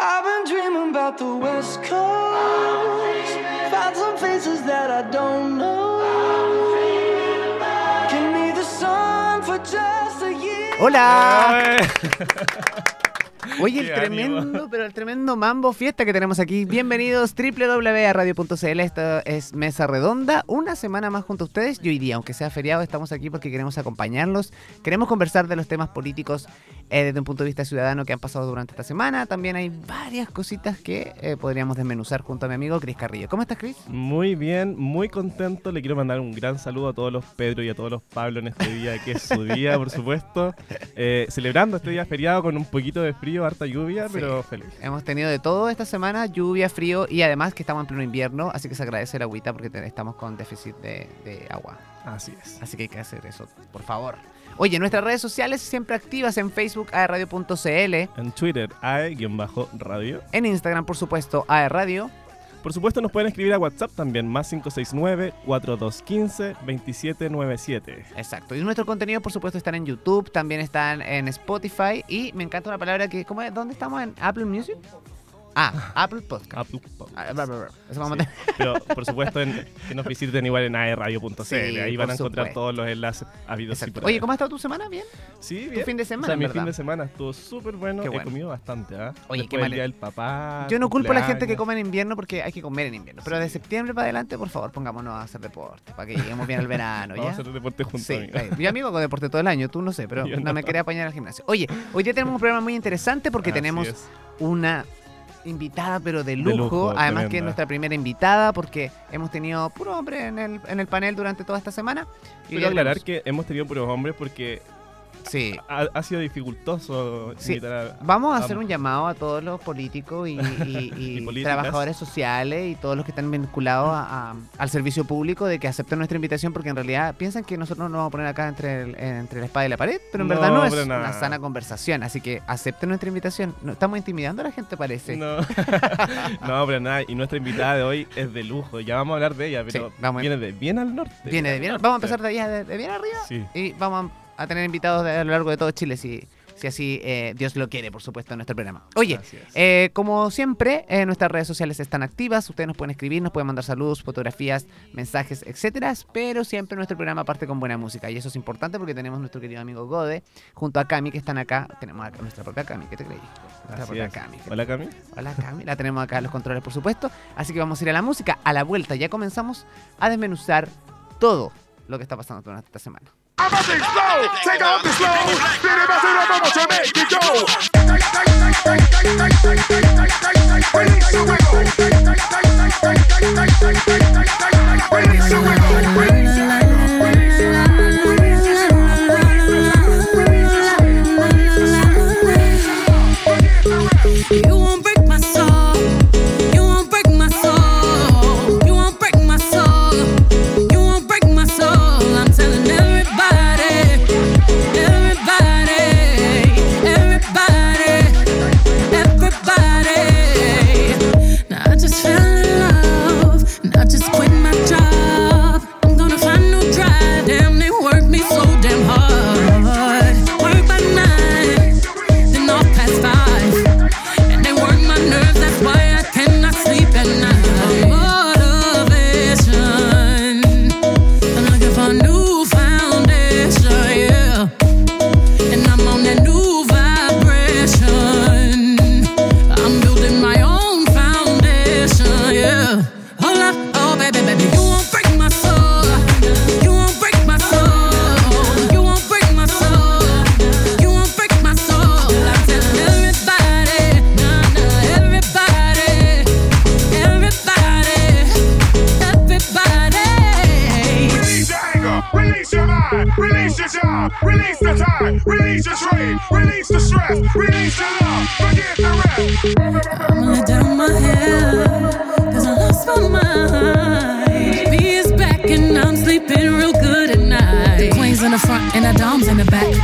I've been dreaming about the West Coast. Found some faces that I don't know. Give me the sun for just a year. Hola. Oye, el tremendo, pero el tremendo mambo fiesta que tenemos aquí. Bienvenidos www.radio.cl. Esto es Mesa Redonda. Una semana más junto a ustedes. Y hoy día, aunque sea feriado, estamos aquí porque queremos acompañarlos. Queremos conversar de los temas políticos eh, desde un punto de vista ciudadano que han pasado durante esta semana. También hay varias cositas que eh, podríamos desmenuzar junto a mi amigo Cris Carrillo. ¿Cómo estás, Cris? Muy bien, muy contento. Le quiero mandar un gran saludo a todos los Pedro y a todos los Pablo en este día, que es su día, por supuesto. Eh, celebrando este día feriado con un poquito de frío, harta lluvia, Sí. pero feliz. Hemos tenido de todo esta semana, lluvia, frío y además que estamos en pleno invierno, así que se agradece la agüita porque estamos con déficit de, de agua. Así es. Así que hay que hacer eso, por favor. Oye, nuestras redes sociales siempre activas en Facebook, aerradio.cl, En Twitter, AE-radio. en Instagram, por supuesto, aerradio. Por supuesto, nos pueden escribir a WhatsApp también, más 569-4215-2797. Exacto. Y nuestro contenido, por supuesto, están en YouTube, también están en Spotify y me encanta una palabra que, ¿cómo es? ¿Dónde estamos? ¿En Apple Music? Ah, Apple Podcast. Apple Podcast. Ah. Eso vamos a Sí. tener. Pero por supuesto en- que nos visiten igual en aeradio.cl. Sí, Ahí van a encontrar supuesto. todos los enlaces habidos y por Oye. ¿cómo ha estado tu semana? ¿Bien? Sí, Tu fin de O semana, sea, mi fin de semana estuvo súper bueno. Qué He bueno. comido bastante, ¿ah? Oye, Después qué del mal- día del papá. Yo no culpo a la gente que come en invierno porque hay que comer en invierno. Pero de septiembre para adelante, por favor, pongámonos a hacer deporte para que lleguemos bien al verano. Vamos a hacer deporte juntos, Sí, amigo. yo amigo hago deporte todo el año, tú no sé, pero Yo no, no. me quería apañar al gimnasio. Oye, hoy día tenemos un programa muy interesante porque Así tenemos es. una invitada pero de lujo, lujo, además que es nuestra primera invitada porque hemos tenido puro hombre en el, en el panel durante toda esta semana. Quiero aclarar que hemos tenido puros hombres porque Sí, ha, ha sido dificultoso Sí. a... Vamos a hacer un llamado a todos los políticos y, y- y Y políticas. trabajadores sociales y todos los que están vinculados a- al servicio público de que acepten nuestra invitación porque en realidad piensan que nosotros nos vamos a poner acá entre, el- entre la espada y la pared, pero en No, verdad no es una sana conversación, así que acepten nuestra invitación. No, estamos intimidando a la gente parece. No. no, pero nada. Y nuestra invitada de hoy es de lujo. Ya vamos a hablar de ella, pero Sí, vamos a- viene de bien al norte. Viene de bien, vamos a empezar de allá de, de bien arriba Sí. y vamos a tener invitados a lo largo de todo Chile si, si así eh, Dios lo quiere, por supuesto, en nuestro programa. Oye. Eh, como siempre, eh, nuestras redes sociales están activas. Ustedes nos pueden escribir, nos pueden mandar saludos, fotografías, mensajes, etcétera. Pero siempre nuestro programa parte con buena música. Y eso es importante porque tenemos nuestro querido amigo Gode junto a Cami que están acá. Tenemos acá nuestra propia Cami, ¿qué te creí? Nuestra propia. Cami. Hola, Cami. Hola Cami, la tenemos acá en los controles, por supuesto. Así que vamos a ir a la música. A la vuelta ya comenzamos a desmenuzar todo lo que está pasando durante esta semana.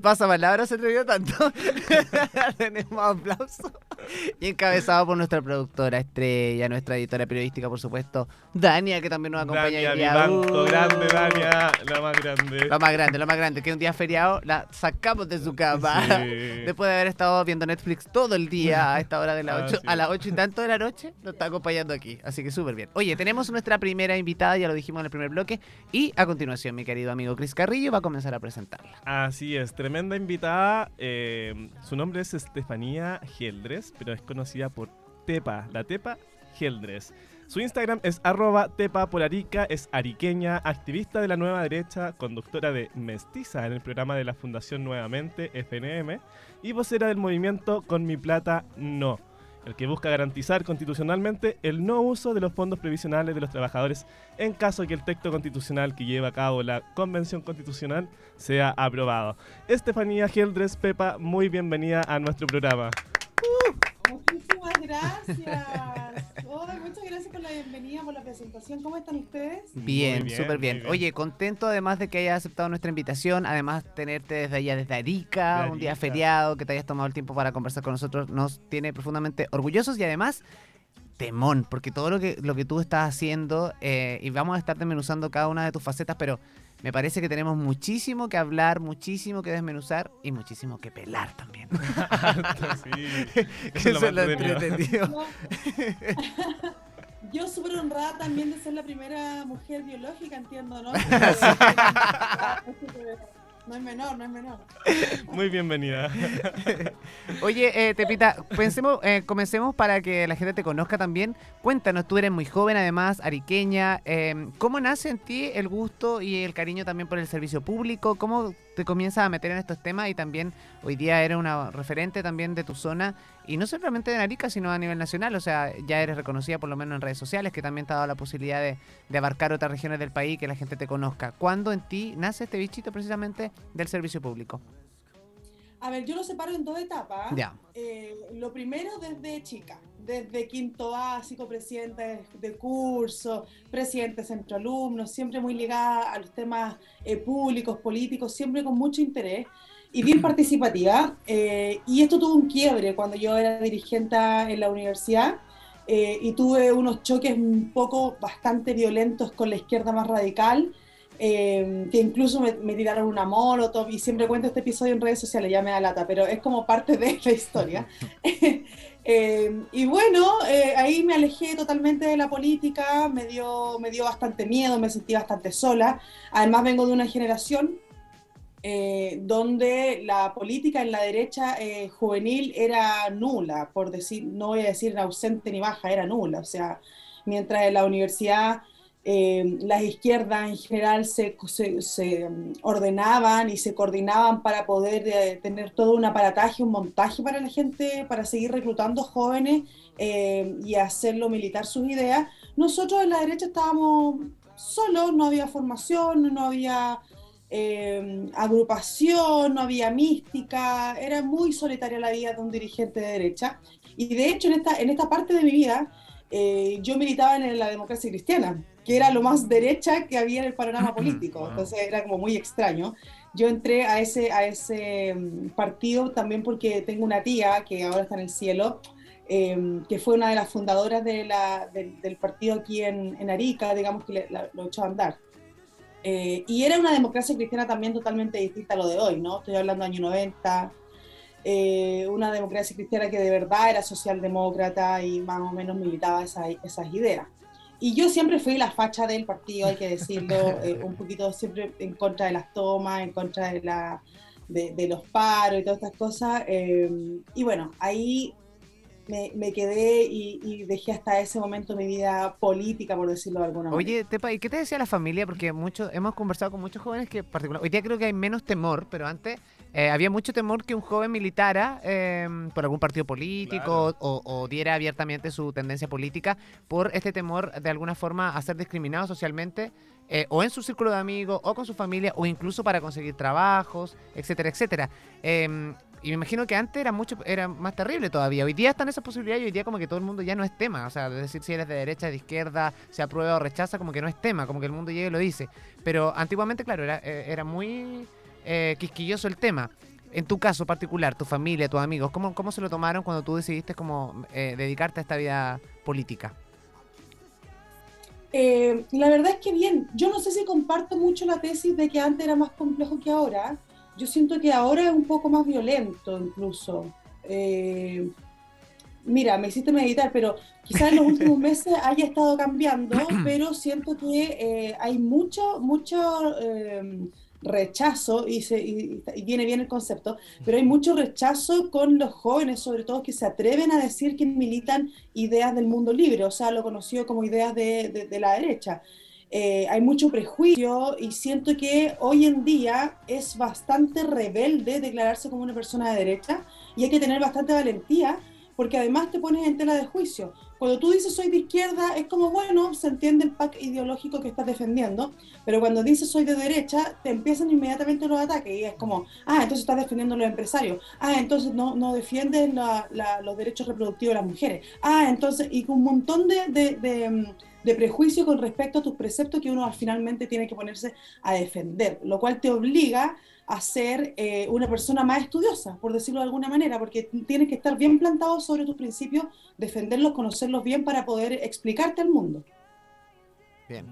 Ni pasa palabra se atrevió tanto. Tenemos aplausos. Y encabezado por nuestra productora estrella, nuestra editora periodística, por supuesto, Dania, que también nos acompaña Dania día. Vivanco, Uh. grande, Dania, la más grande. Lo más grande, lo más grande, que un día feriado la sacamos de su cama. Sí. Después de haber estado viendo Netflix todo el día a esta hora de las Ah, 8, sí. a las 8 y tanto de la noche, nos está acompañando aquí. Así que súper bien. Oye, tenemos nuestra primera invitada, ya lo dijimos en el primer bloque. Y a continuación, mi querido amigo Chris Carrillo va a comenzar a presentarla. Así es, tremenda invitada. eh, su nombre es Estefanía Geldres, pero es conocida por Tepa, la Tepa Geldres. Su Instagram es arroba tepa polarica, es ariqueña, activista de la nueva derecha, conductora de Mestiza en el programa de la Fundación Nuevamente, FNM, y vocera del movimiento Con mi plata no, el que busca garantizar constitucionalmente el no uso de los fondos previsionales de los trabajadores en caso que el texto constitucional que lleva a cabo la Convención Constitucional sea aprobado. Estefanía Geldres Pepa, muy bienvenida a nuestro programa. Muchísimas gracias. Ay, muchas gracias por la bienvenida, por la presentación. ¿Cómo están ustedes? Bien, bien, súper bien. bien. Oye, contento además de que hayas aceptado nuestra invitación, además tenerte desde allá, desde Arica, De un día feriado, que te hayas tomado el tiempo para conversar con nosotros, nos tiene profundamente orgullosos y además temón, porque todo lo que, lo que tú estás haciendo, eh, y vamos a estar desmenuzando cada una de tus facetas, pero me parece que tenemos muchísimo que hablar, muchísimo que desmenuzar y muchísimo que pelar también. Sí, eso es eso lo es lo más entretenido. yo súper honrada también de ser la primera mujer biológica, entiendo, ¿no? No es menor, no es menor. Muy bienvenida. Oye, eh, Tepita, pensemos, eh, comencemos para que la gente te conozca también. Cuéntanos, tú eres muy joven, además, ariqueña. eh, ¿Cómo nace en ti el gusto y el cariño también por el servicio público? ¿Cómo te comienzas a meter en estos temas? Y también hoy día eres una referente también de tu zona, y no solamente de Arica, sino a nivel nacional. O sea, ya eres reconocida por lo menos en redes sociales, que también te ha dado la posibilidad de, de abarcar otras regiones del país, que la gente te conozca. ¿Cuándo en ti nace este bichito precisamente del servicio público? A ver, yo lo separo en dos etapas. Ya. Eh, lo primero desde chica, desde quinto básico, presidente de curso, presidente de centro alumnos, siempre muy ligada a los temas eh, públicos, políticos, siempre con mucho interés y bien participativa. Eh, y esto tuvo un quiebre cuando yo era dirigente en la universidad eh, y tuve unos choques un poco bastante violentos con la izquierda más radical. Eh, que incluso me, me tiraron una molotov y siempre cuento este episodio en redes sociales, ya me da lata, pero es como parte de la historia. Eh, y bueno, eh, ahí me alejé totalmente de la política, me dio, me dio bastante miedo, me sentí bastante sola. Además vengo de una generación eh, donde la política en la derecha eh, juvenil era nula, por decir, no voy a decir ausente ni baja, era nula. O sea, mientras en la universidad eh, las izquierdas en general se, mm, ordenaban y se coordinaban para poder eh, tener todo un aparataje, un montaje para la gente, para seguir reclutando jóvenes eh, y hacerlo militar sus ideas. Nosotros en la derecha estábamos solos, no había formación, no había eh, agrupación, no había mística, era muy solitaria la vida de un dirigente de derecha. Y de hecho, en esta, en esta parte de mi vida, eh, yo militaba en la democracia cristiana, que era lo más derecha que había en el panorama político. Entonces era como muy extraño. Yo entré a ese, a ese mm, partido también porque tengo una tía que ahora está en el cielo, eh, que fue una de las fundadoras de la- del, del partido aquí en, en Arica, digamos que le- la- lo echó a andar. Eh, y era una democracia cristiana también totalmente distinta a lo de hoy, ¿no? Estoy hablando año 90, eh, una democracia cristiana que de verdad era socialdemócrata y más o menos militaba esa- esas ideas. Y yo siempre fui la facha del partido, hay que decirlo, eh, un poquito siempre en contra de las tomas, en contra de, la, de, de los paros y todas estas cosas. eh, y bueno, ahí me, me quedé y, y dejé hasta ese momento mi vida política, por decirlo de alguna manera. Oye, Tepa, ¿y qué te decía la familia? Porque mucho, hemos conversado con muchos jóvenes que, particular, hoy día creo que hay menos temor, pero antes eh, había mucho temor que un joven militara eh, por algún partido político o, o diera abiertamente su tendencia política por este temor de alguna forma a ser discriminado socialmente eh, o en su círculo de amigos o con su familia o incluso para conseguir trabajos, etcétera, etcétera. Eh, y me imagino que antes era mucho era más terrible todavía. Hoy día están esas posibilidades y hoy día como que todo el mundo ya no es tema. O sea, es decir, si eres de derecha, de izquierda, se aprueba o rechaza, como que no es tema, como que el mundo llega y lo dice. Pero antiguamente, claro, era, eh, era muy eh, quisquilloso el tema. En tu caso particular, tu familia, tus amigos, ¿cómo, cómo se lo tomaron cuando tú decidiste como eh, dedicarte a esta vida política? Eh, la verdad es que bien, yo no sé si comparto mucho la tesis de que antes era más complejo que ahora. Yo siento que ahora es un poco más violento incluso. Eh, mira, me hiciste meditar, pero quizás en los últimos meses haya estado cambiando, pero siento que eh, hay mucho, mucho rechazo, y, se- y- y viene bien el concepto, pero hay mucho rechazo con los jóvenes, sobre todo, que se atreven a decir que militan ideas del mundo libre, o sea, lo conocido como ideas de, de- de la derecha. Eh, hay mucho prejuicio y siento que hoy en día es bastante rebelde declararse como una persona de derecha y hay que tener bastante valentía porque además te pones en tela de juicio. Cuando tú dices soy de izquierda, es como, bueno, se entiende el pack ideológico que estás defendiendo, pero cuando dices soy de derecha, te empiezan inmediatamente los ataques y es como, ah, entonces estás defendiendo los empresarios, ah, entonces no, no defiendes la- la- los derechos reproductivos de las mujeres, ah, entonces, y un montón de, mm, de prejuicio con respecto a tus preceptos que uno finalmente tiene que ponerse a defender, lo cual te obliga a ser eh, una persona más estudiosa, por decirlo de alguna manera, porque tienes que estar bien plantado sobre tus principios, defenderlos, conocerlos bien para poder explicarte al mundo. Bien.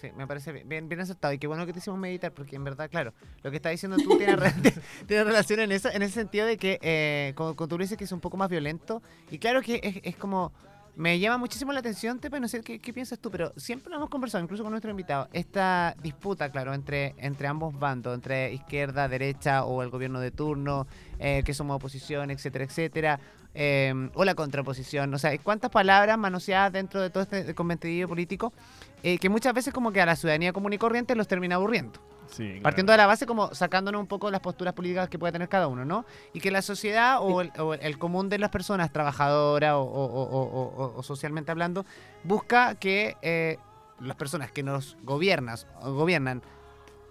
Sí, me parece bien, bien, bien acertado. Y qué bueno que te hicimos meditar, porque en verdad, claro, lo que estás diciendo tú tiene, re- tiene relación en eso, en ese sentido de que, eh, como, como tú dices, que es un poco más violento. Y claro que es, es como. Me llama muchísimo la atención, Tepa, no sé qué, piensas tú, pero siempre lo hemos conversado, incluso con nuestro invitado, esta disputa, claro, entre, entre ambos bandos, entre izquierda, derecha o el gobierno de turno, eh, que somos oposición, etcétera, etcétera, eh, o la contraposición. O sea, cuántas palabras manoseadas dentro de todo este conventidillo político eh, que muchas veces como que a la ciudadanía común y corriente los termina aburriendo. Sí, claro. Partiendo de la base como sacándonos un poco las posturas políticas que puede tener cada uno, ¿no? Y que la sociedad o el, o el común de las personas trabajadoras o, o- o- socialmente hablando busca que eh, las personas que nos gobiernan, o gobiernan,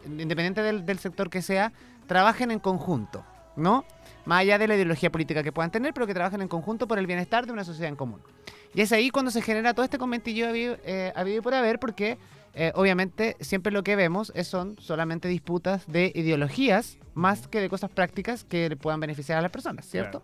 independiente del, del sector que sea, trabajen en conjunto, ¿no? Más allá de la ideología política que puedan tener, pero que trabajen en conjunto por el bienestar de una sociedad en común. Y es ahí cuando se genera todo este conventillo habido, eh, habido y por haber, porque eh, obviamente siempre lo que vemos es, son solamente disputas de ideologías más que de cosas prácticas que le puedan beneficiar a las personas, ¿cierto?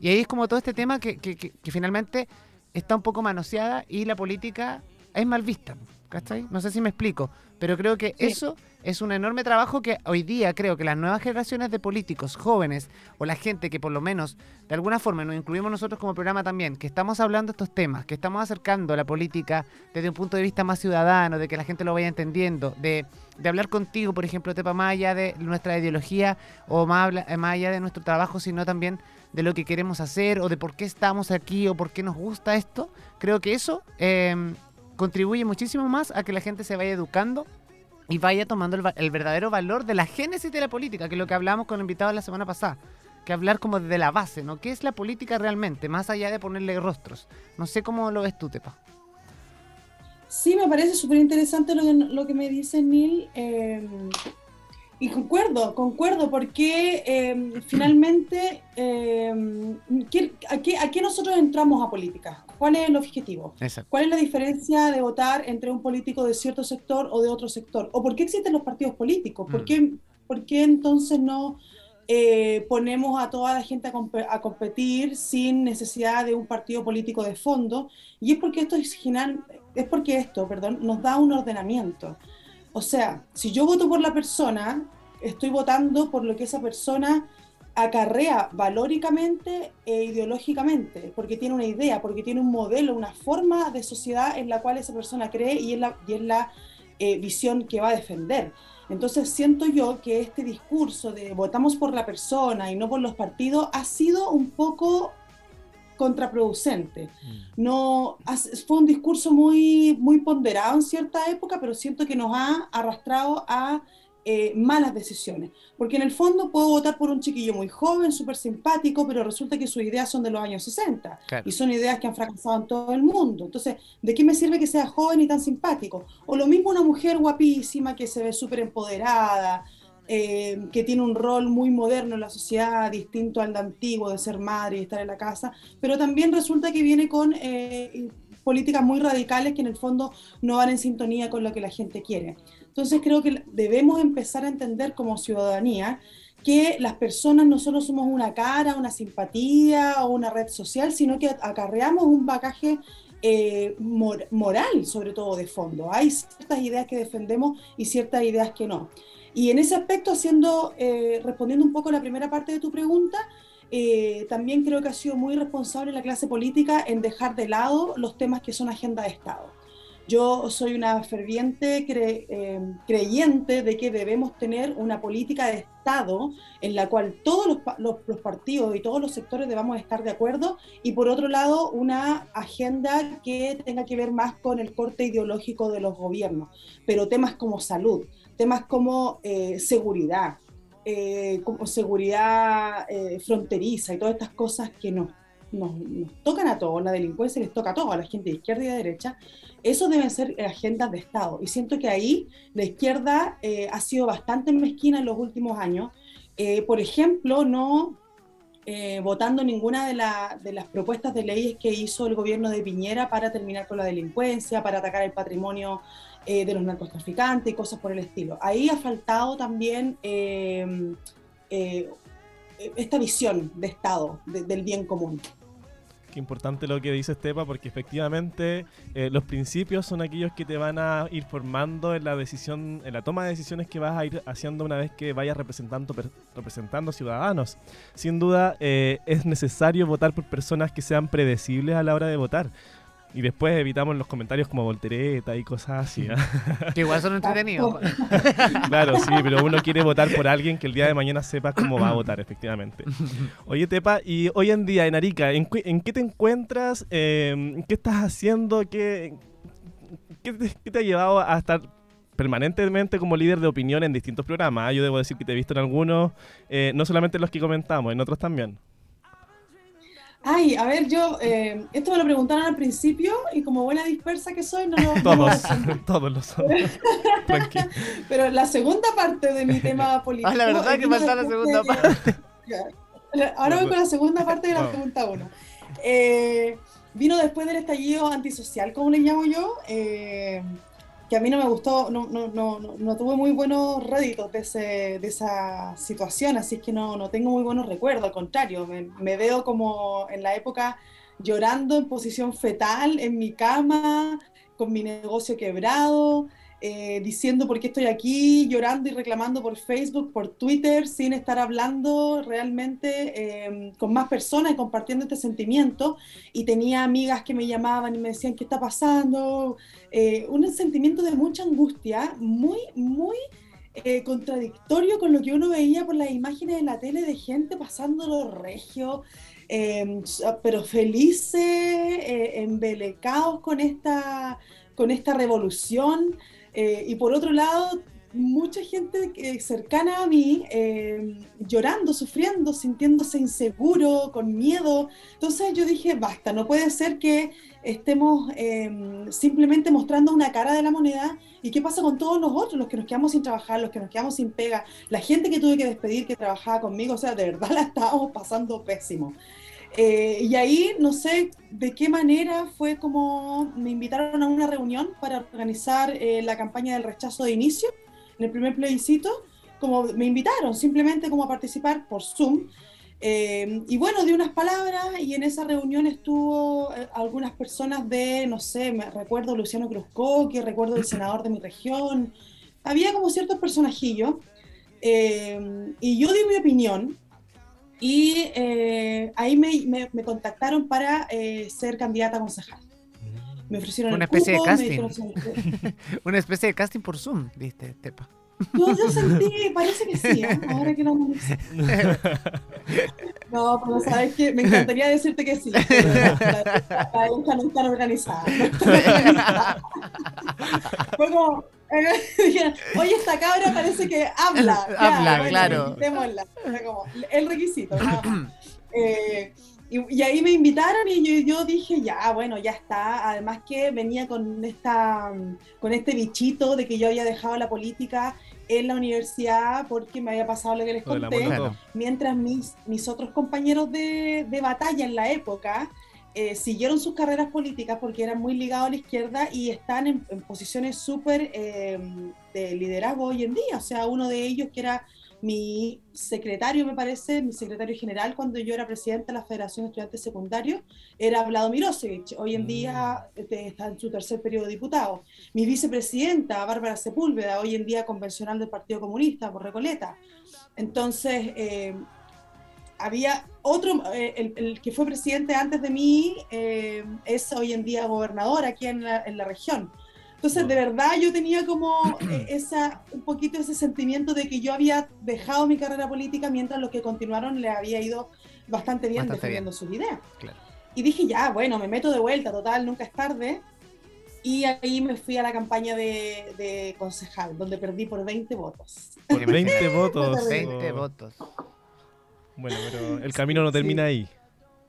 Y ahí es como todo este tema que, que- que- que finalmente está un poco manoseada y la política es mal vista. ¿Cachai? No sé si me explico, pero creo que Sí. eso es un enorme trabajo que hoy día creo que las nuevas generaciones de políticos jóvenes o la gente que por lo menos de alguna forma nos incluimos nosotros como programa también, que estamos hablando estos temas, que estamos acercando la política desde un punto de vista más ciudadano, de que la gente lo vaya entendiendo, de, de hablar contigo, por ejemplo, Tepa, más allá de nuestra ideología o más, habla- eh, más allá de nuestro trabajo, sino también de lo que queremos hacer o de por qué estamos aquí o por qué nos gusta esto. Creo que eso eh, contribuye muchísimo más a que la gente se vaya educando y vaya tomando el, verdadero valor de la génesis de la política, que es lo que hablamos con invitados la semana pasada. Que hablar como de la base, ¿no? ¿Qué es la política realmente? Más allá de ponerle rostros. No sé cómo lo ves tú, Tepa. Sí, me parece súper interesante lo que, lo que me dice Neil. eh, y concuerdo, concuerdo, porque eh, finalmente, eh, ¿qué- a, a qué nosotros entramos a política? ¿Cuál es el objetivo? Exacto. ¿Cuál es la diferencia de votar entre un político de cierto sector o de otro sector? ¿O por qué existen los partidos políticos? ¿Por Mm. qué, por qué entonces no eh, ponemos a toda la gente a, compe- a competir sin necesidad de un partido político de fondo? Y es porque esto es, general- es porque esto, perdón, nos da un ordenamiento. O sea, si yo voto por la persona, estoy votando por lo que esa persona acarrea valóricamente e ideológicamente, porque tiene una idea, porque tiene un modelo, una forma de sociedad en la cual esa persona cree y es la, y es la eh, visión que va a defender. Entonces siento yo que este discurso de votamos por la persona y no por los partidos ha sido un poco contraproducente. No, has- fue un discurso muy, muy ponderado en cierta época, pero siento que nos ha arrastrado a eh, malas decisiones. Porque en el fondo puedo votar por un chiquillo muy joven, súper simpático, pero resulta que sus ideas son de los años 60 Claro. y son ideas que han fracasado en todo el mundo. Entonces, ¿de qué me sirve que sea joven y tan simpático? O lo mismo una mujer guapísima que se ve súper empoderada, eh, que tiene un rol muy moderno en la sociedad, distinto al de antiguo de ser madre y estar en la casa, pero también resulta que viene con eh, políticas muy radicales que en el fondo no van en sintonía con lo que la gente quiere. Entonces creo que debemos empezar a entender como ciudadanía que las personas no solo somos una cara, una simpatía o una red social, sino que acarreamos un bagaje eh, mor- moral, sobre todo de fondo. Hay ciertas ideas que defendemos y ciertas ideas que no. Y en ese aspecto, haciendo, eh, respondiendo un poco a la primera parte de tu pregunta, eh, también creo que ha sido muy responsable la clase política en dejar de lado los temas que son agenda de Estado. Yo soy una ferviente eh, creyente de que debemos tener una política de Estado en la cual todos los, los- los partidos y todos los sectores debamos estar de acuerdo y por otro lado una agenda que tenga que ver más con el corte ideológico de los gobiernos, pero temas como salud, temas como eh, seguridad, eh, como seguridad fronteriza y todas estas cosas que nos, nos, tocan a todos, la delincuencia les toca a todos, a la gente de izquierda y de derecha, eso deben ser agendas de Estado. Y siento que ahí la izquierda eh, ha sido bastante mezquina en los últimos años. Eh, por ejemplo, no eh, votando ninguna de, la- de las propuestas de leyes que hizo el gobierno de Piñera para terminar con la delincuencia, para atacar el patrimonio de los narcotraficantes y cosas por el estilo. Ahí ha faltado también eh, esta visión de Estado, de- del bien común. Qué importante lo que dice Estepa, porque efectivamente eh, los principios son aquellos que te van a ir formando en la decisión, en la toma de decisiones que vas a ir haciendo una vez que vayas representando, representando ciudadanos. Sin duda eh, es necesario votar por personas que sean predecibles a la hora de votar. Y después evitamos los comentarios como voltereta y cosas así. Que igual son entretenidos. Claro, sí, pero uno quiere votar por alguien que el día de mañana sepa cómo va a votar, efectivamente. Oye, Tepa, y hoy en día en Arica, ¿en, en qué te encuentras? Eh, ¿Qué estás haciendo? ¿Qué, qué te, qué te ha llevado a estar permanentemente como líder de opinión en distintos programas? Ah, Yo debo decir que te he visto en algunos, eh, no solamente en los que comentamos, en otros también. Ay, a ver, yo, eh, esto me lo preguntaron al principio y como buena dispersa que soy, no lo... lo Todos, todos los son. Pero la segunda parte de mi tema político... Ah, la verdad eh, que falta la segunda parte. Ahora voy con la segunda parte de la pregunta 1. vino después del estallido antisocial, como le llamo yo, eh, que a mí no me gustó, no, no, no, no, tuve muy buenos réditos de, ese, de esa situación, así que no, no tengo muy buenos recuerdos, al contrario, me, me veo como en la época llorando en posición fetal en mi cama, con mi negocio quebrado, eh, diciendo por qué estoy aquí, llorando y reclamando por Facebook, por Twitter, sin estar hablando realmente eh, con más personas y compartiendo este sentimiento. Y tenía amigas que me llamaban y me decían, ¿qué está pasando? Eh, un sentimiento de mucha angustia, muy, muy eh, contradictorio con lo que uno veía por las imágenes en la tele de gente pasándolo regio, eh, pero felices, eh, embelecados con esta, con esta revolución. Eh, y por otro lado, mucha gente cercana a mí eh, llorando, sufriendo, sintiéndose inseguro, con miedo. Entonces yo dije, basta, no puede ser que estemos eh, simplemente mostrando una cara de la moneda. ¿Y qué pasa con todos los otros, los que nos quedamos sin trabajar, los que nos quedamos sin pega, la gente que tuve que despedir que trabajaba conmigo? O sea, de verdad la estábamos pasando pésimo. Eh, y ahí no sé de qué manera fue como me invitaron a una reunión para organizar eh, la campaña del rechazo de inicio, en el primer plebiscito, como me invitaron simplemente como a participar por Zoom. Eh, y bueno, di unas palabras y en esa reunión estuvo eh, algunas personas de, no sé, me recuerdo Luciano Cruzcoque, recuerdo el senador de mi región, había como ciertos personajillos. eh, y yo di mi opinión y eh, ahí me, me- me contactaron para eh, ser candidata a concejal. Me ofrecieron Una el especie de cupo, casting. Una especie de casting por Zoom, viste, Tepa. Yo, yo sentí, parece que sí, ¿eh? ahora que lo analizo. No, pero sabes que me encantaría decirte que sí. pero la, la, no está organizada. no organizada. Fue como, oye, esta cabra parece que habla. Habla, bueno, claro. invitémosla. Era como el requisito, nada más. Eh, y, y ahí me invitaron y yo, yo dije, ya, bueno, ya está. Además que venía con, esta, con este bichito de que yo había dejado la política en la universidad porque me había pasado lo que les conté mientras mis, mis otros compañeros de, de batalla en la época eh, siguieron sus carreras políticas porque eran muy ligados a la izquierda y están en, en posiciones súper eh, de liderazgo hoy en día. O sea, uno de ellos que era mi secretario, me parece, mi secretario general cuando yo era presidenta de la Federación de Estudiantes Secundarios, era Vlado Mirosevich. Hoy en día este, está en su tercer periodo de diputado. Mi vicepresidenta, Bárbara Sepúlveda, hoy en día convencional del Partido Comunista por Recoleta. Entonces, eh, había otro, eh, el, el que fue presidente antes de mí, eh, es hoy en día gobernador aquí en la, en la región. Entonces, de verdad, yo tenía como eh, esa, un poquito ese sentimiento de que yo había dejado mi carrera política mientras los que continuaron le había ido bastante bien Bastante bien. defendiendo sus ideas. Claro. Y dije, ya, bueno, me meto de vuelta, total, nunca es tarde. Y ahí me fui a la campaña de, de concejal, donde perdí por 20 votos. Por 20 votos. 20 Oh. votos. Bueno, pero el camino no termina ahí.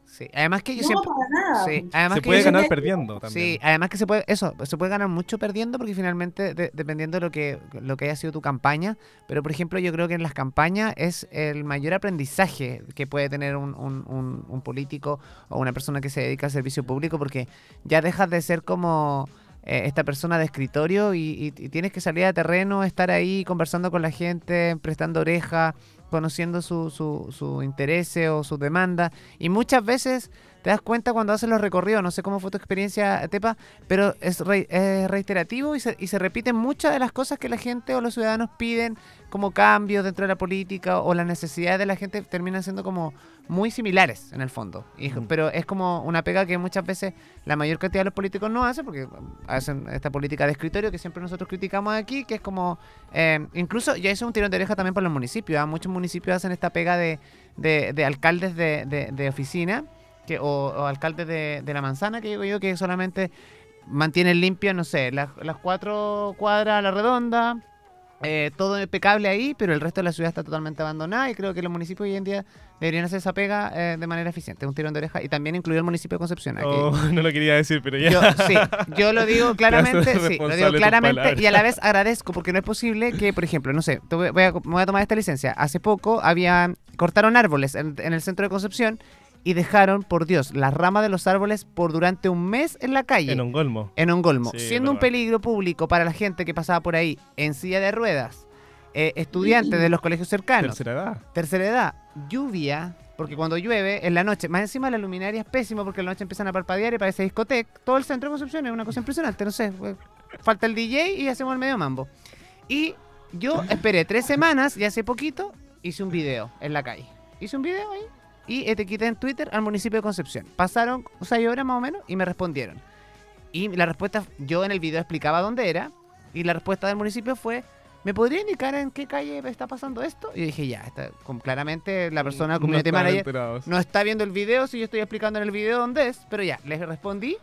Sí, además que yo no, siempre... para nada. Sí, además Se que puede ganar siempre- perdiendo también. Sí, además que se puede, eso, se puede ganar mucho perdiendo porque finalmente, de- dependiendo de lo que, lo que haya sido tu campaña, pero por ejemplo yo creo que en las campañas es el mayor aprendizaje que puede tener un, un- un- un político o una persona que se dedica al servicio público porque ya dejas de ser como eh, esta persona de escritorio y, y- y tienes que salir a terreno, estar ahí conversando con la gente, prestando oreja, conociendo su, su, su interés o su demanda. Y muchas veces te das cuenta cuando haces los recorridos, no sé cómo fue tu experiencia, Tepa, pero es, es reiterativo y se, y se repiten muchas de las cosas que la gente o los ciudadanos piden como cambios dentro de la política o las necesidades de la gente terminan siendo como muy similares en el fondo. Y- Mm. Pero es como una pega que muchas veces la mayor cantidad de los políticos no hacen porque hacen esta política de escritorio que siempre nosotros criticamos aquí, que es como, eh, incluso ya hice un tirón de oreja también para los municipios, ¿ah? muchos municipios hacen esta pega de, de- de alcaldes de, de- de oficina que, o, o alcaldes de, de la manzana, que digo yo, que solamente mantienen limpias, no sé, las, las cuatro cuadras a la redonda, eh, todo impecable ahí, pero el resto de la ciudad está totalmente abandonada y creo que los municipios hoy en día deberían hacer esa pega eh, de manera eficiente, un tirón de oreja y también incluir el municipio de Concepción. Oh, no lo quería decir, pero ya. Yo, sí, yo lo digo claramente, sí, lo digo claramente y a la vez agradezco porque no es posible que, por ejemplo, no sé, voy a, voy a tomar esta licencia. Hace poco había cortaron árboles en, en el centro de Concepción y dejaron, por Dios, las ramas de los árboles por durante un mes en la calle. En Ongolmo. En Ongolmo, Sí, siendo un peligro público para la gente que pasaba por ahí en silla de ruedas, eh, estudiantes de los colegios cercanos. Tercera edad. Tercera edad, lluvia, porque cuando llueve en la noche, más encima la luminaria es pésimo porque en la noche empiezan a parpadear y parece discoteca. Todo el centro de Concepción es una cosa impresionante, no sé. Falta el DJ y hacemos el medio mambo. Y yo esperé tres semanas y hace poquito hice un video en la calle. Hice un video ahí y etiqueté en Twitter al municipio de Concepción. Pasaron seis horas más o menos y me respondieron. Y la respuesta, yo en el video explicaba dónde era y la respuesta del municipio fue, ¿me podría indicar en qué calle está pasando esto? Y yo dije, ya, está, con- claramente la persona, No community manager, enterados. no está viendo el video si yo estoy explicando en el video dónde es, pero ya, les respondí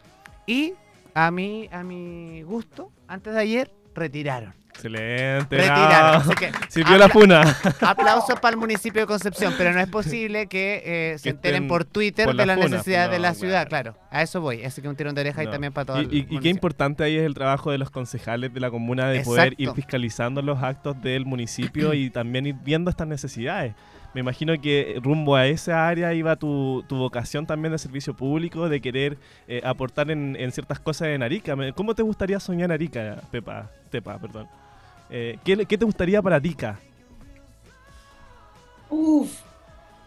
y a mi, a mi gusto, antes de ayer, retiraron. Excelente. Así que Sirvió la funa. aplausos para el municipio de Concepción, pero no es posible que eh, se Que enteren por Twitter por de las las funas, necesidades de no, la ciudad, claro. A eso voy, así que un tirón de oreja y No. también para todo Y, y- y qué importante ahí es el trabajo de los concejales de la comuna de poder ir fiscalizando los actos del municipio y también ir viendo estas necesidades. Me imagino que rumbo a esa área iba tu, tu vocación también de servicio público, de querer eh, aportar en, en ciertas cosas en Arica. ¿Cómo te gustaría soñar Arica, Pepa? Tepa, perdón. Eh, ¿qué, te gustaría para Arica? Uf,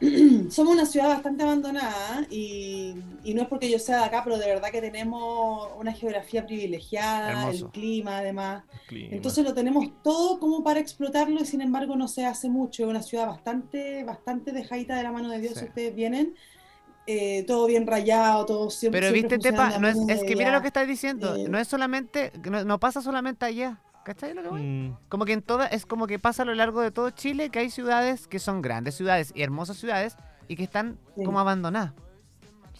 somos una ciudad bastante abandonada y, y no es porque yo sea de acá, pero de verdad que tenemos una geografía privilegiada, Hermoso. el clima además. Clima. Entonces lo tenemos todo como para explotarlo y sin embargo no se hace mucho. Es una ciudad bastante, bastante dejadita de la mano de Dios Sí. si ustedes vienen. Eh, todo bien rayado, todo siempre. Pero siempre viste, Tepa, no es, que mira lo que estás diciendo, Eh, no es solamente, no, no pasa solamente allá, ¿cachai lo que voy? Mm, Como que en toda, es como que pasa a lo largo de todo Chile que hay ciudades que son grandes ciudades y hermosas ciudades y que están Sí. como abandonadas.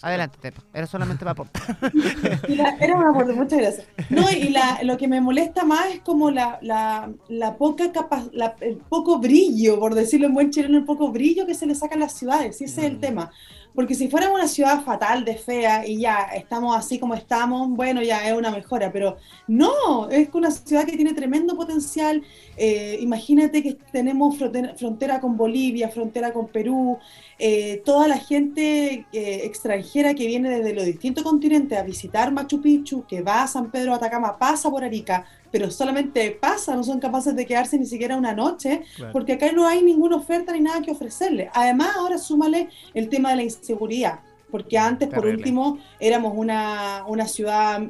Adelante, Tepa, era solamente para aportar. Era un aporte, muchas gracias. No, y la, lo que me molesta más es como la, la, la poca capa, la- el poco brillo, por decirlo en buen chileno, el poco brillo que se le saca a las ciudades, y ese es el Mm. tema. Porque si fuéramos una ciudad fatal, de fea, y ya estamos así como estamos, bueno, ya es una mejora, pero no, es una ciudad que tiene tremendo potencial. Eh, imagínate que tenemos frontera, frontera con Bolivia, frontera con Perú, eh, toda la gente eh, extranjera que viene desde los distintos continentes a visitar Machu Picchu, que va a San Pedro de Atacama, pasa por Arica, pero solamente pasa, no son capaces de quedarse ni siquiera una noche, claro. porque acá no hay ninguna oferta ni nada que ofrecerle. Además, ahora súmale el tema de la inseguridad, porque antes, por Terrible. último, éramos una, una ciudad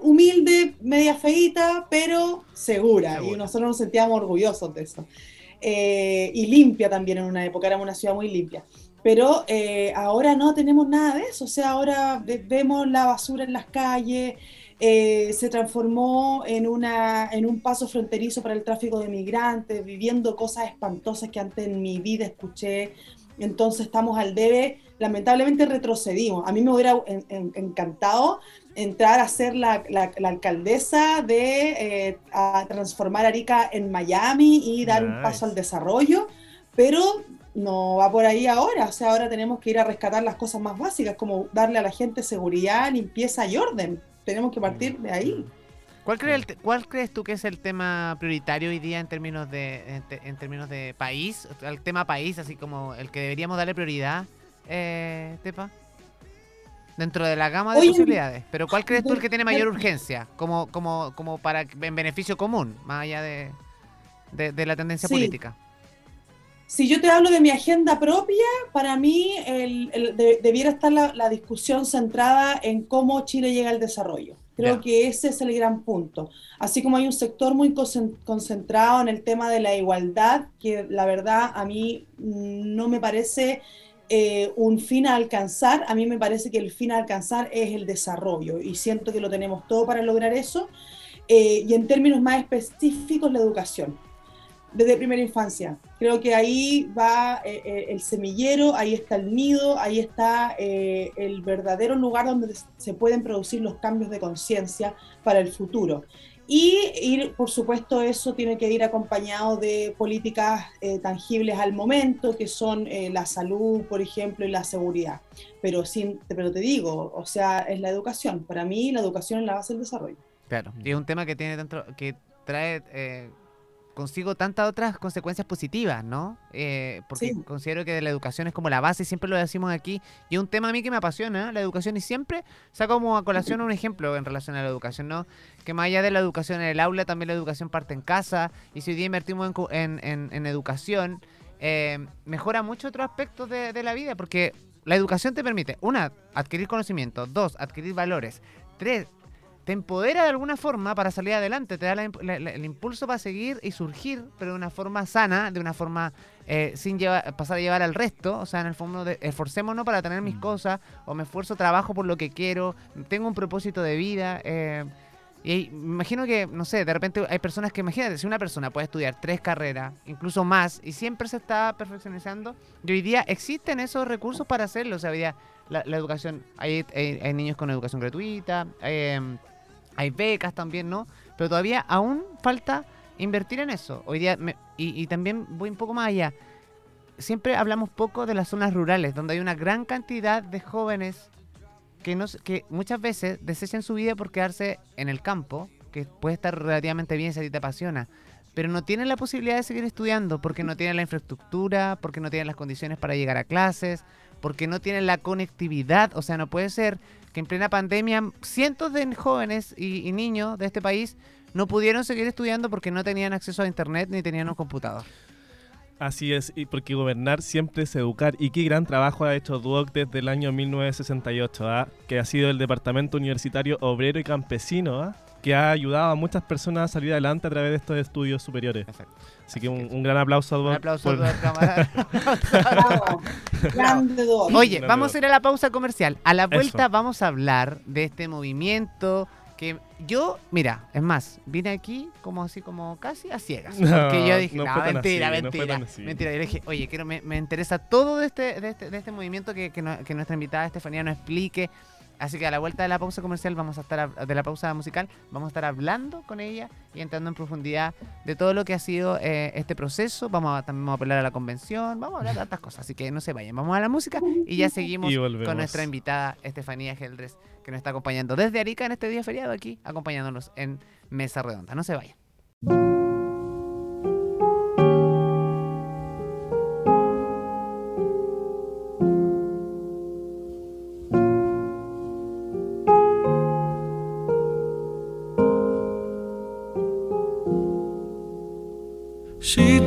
humilde, media feíta, pero segura, y Segura. nosotros nos sentíamos orgullosos de eso. Eh, y limpia también en una época, éramos una ciudad muy limpia. Pero eh, ahora no tenemos nada de eso, o sea, ahora ve- vemos la basura en las calles, eh, se transformó en, una, en un paso fronterizo para el tráfico de migrantes, viviendo cosas espantosas que antes en mi vida escuché. Entonces estamos al debe, lamentablemente retrocedimos. A mí me hubiera en- en- encantado entrar a ser la, la- la alcaldesa de eh, a transformar Arica en Miami y dar un paso al desarrollo, pero no va por ahí ahora. O sea, ahora tenemos que ir a rescatar las cosas más básicas, como darle a la gente seguridad, limpieza y orden. Tenemos que partir de ahí. ¿Cuál, crees el ¿Cuál crees tú que es el tema prioritario hoy día en términos de en, te- en términos de país? El tema país, así como el que deberíamos darle prioridad, eh, Tepa. Dentro de la gama de Oye, posibilidades. Pero ¿cuál crees tú el que tiene mayor urgencia? Como, como, como para en beneficio común, más allá de, de, de la tendencia Sí. política. Si yo te hablo de mi agenda propia, para mí el- el- de- debiera estar la, la discusión centrada en cómo Chile llega al desarrollo. Creo que ese es el gran punto. Así como hay un sector muy concen- concentrado en el tema de la igualdad, que la verdad a mí no me parece eh, un fin a alcanzar, a mí me parece que el fin a alcanzar es el desarrollo y siento que lo tenemos todo para lograr eso. Eh, y en términos más específicos, la educación desde primera infancia. Creo que ahí va eh, eh, el semillero, ahí está el nido, ahí está eh, el verdadero lugar donde se pueden producir los cambios de conciencia para el futuro. Y, por supuesto, eso tiene que ir acompañado de políticas tangibles al momento, que son la salud, por ejemplo, y la seguridad. Pero, sin, pero te digo, o sea, es la educación. Para mí, la educación es la base del desarrollo. Claro. Y es un tema que tiene dentro, que trae consigo tantas otras consecuencias positivas, ¿no? Eh, porque Sí. considero que la educación es como la base, y siempre lo decimos aquí, y es un tema a mí que me apasiona, ¿eh? la educación, y siempre saco como a colación un ejemplo en relación a la educación, ¿no? Que más allá de la educación en el aula, también la educación parte en casa, y si hoy día invertimos en, en- en educación, eh, mejora mucho otros aspectos de, de la vida, porque la educación te permite, una, adquirir conocimiento, dos, adquirir valores, tres, te empodera de alguna forma para salir adelante, te da la imp- la- la- el impulso para seguir y surgir, pero de una forma sana, de una forma eh, sin llevar, pasar a llevar al resto, o sea, en el fondo, de, esforcémonos para tener mis cosas, o me esfuerzo, trabajo por lo que quiero, tengo un propósito de vida. eh, y imagino que, no sé, de repente hay personas que, imagínate, si una persona puede estudiar tres carreras, incluso más, y siempre se está perfeccionizando, y hoy día existen esos recursos para hacerlo, o sea, hoy día la, la educación, hay, hay- hay niños con educación gratuita, em, hay becas también, ¿no? Pero todavía aún falta invertir en eso. Hoy día, me- y, y también voy un poco más allá. Siempre hablamos poco de las zonas rurales, donde hay una gran cantidad de jóvenes que, no, s- que muchas veces desechan su vida por quedarse en el campo, que puede estar relativamente bien si a ti te apasiona, pero no tienen la posibilidad de seguir estudiando porque no tienen la infraestructura, porque no tienen las condiciones para llegar a clases, porque no tienen la conectividad. O sea, no puede ser que en plena pandemia cientos de jóvenes y, y niños de este país no pudieron seguir estudiando porque no tenían acceso a internet ni tenían un computador. Así es, y porque gobernar siempre es educar. Y qué gran trabajo ha hecho Duoc desde el año 1968, ¿ah? que ha sido el Departamento Universitario Obrero y Campesino, ¿ah? que ha ayudado a muchas personas a salir adelante a través de estos estudios superiores. Perfecto. Así que un, un gran aplauso a Un Duoc. aplauso por- a. Oye, vamos a ir a la pausa comercial. A la Eso. vuelta vamos a hablar de este movimiento que yo, mira, es más, vine aquí como así, como casi a ciegas. No, Porque yo dije, no mentira, así, mentira, mentira. Yo le dije, oye, quiero, me, me interesa todo de este, de este, de este movimiento que, que, no- que nuestra invitada Estefanía nos explique. Así que a la vuelta de la pausa comercial vamos a estar, de la pausa musical, vamos a estar hablando con ella y entrando en profundidad de todo lo que ha sido eh, este proceso. Vamos a también vamos a apelar a la convención, vamos a hablar de tantas cosas. Así que no se vayan, vamos a la música y ya seguimos Y con nuestra invitada Estefanía Geldres, que nos está acompañando desde Arica en este día feriado aquí, acompañándonos en Mesa Redonda. No se vayan.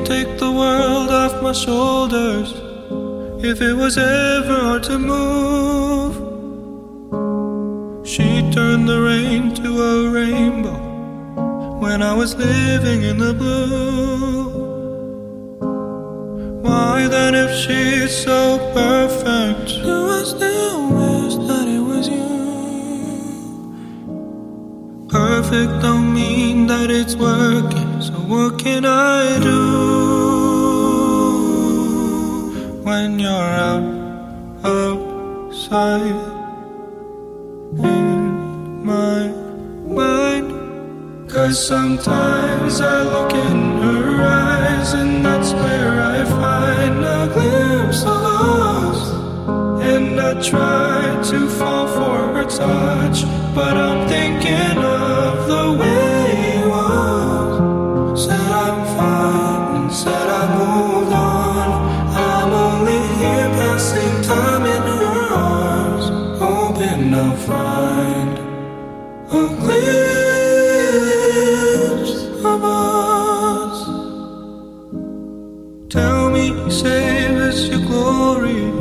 Take the world off my shoulders if it was ever hard to move. She turned the rain to a rainbow when I was living in the blue. Why then, if she's so perfect, do I still wish that it was you? Perfect don't mean that it's working, what can I do when you're out outside in my mind? Cause sometimes I look in her eyes, and that's where I find a glimpse of us. And I try to fall for her touch, but I'm thinking of me, save us your glory.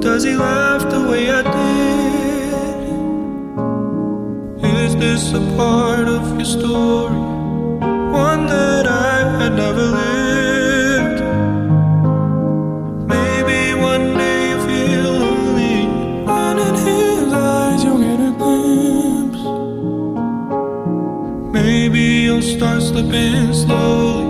Does he laugh the way I did? Is this a part of your story? One that I had never lived. Maybe one day you feel lonely, and in his eyes you'll get a glimpse. Maybe you'll start slipping slowly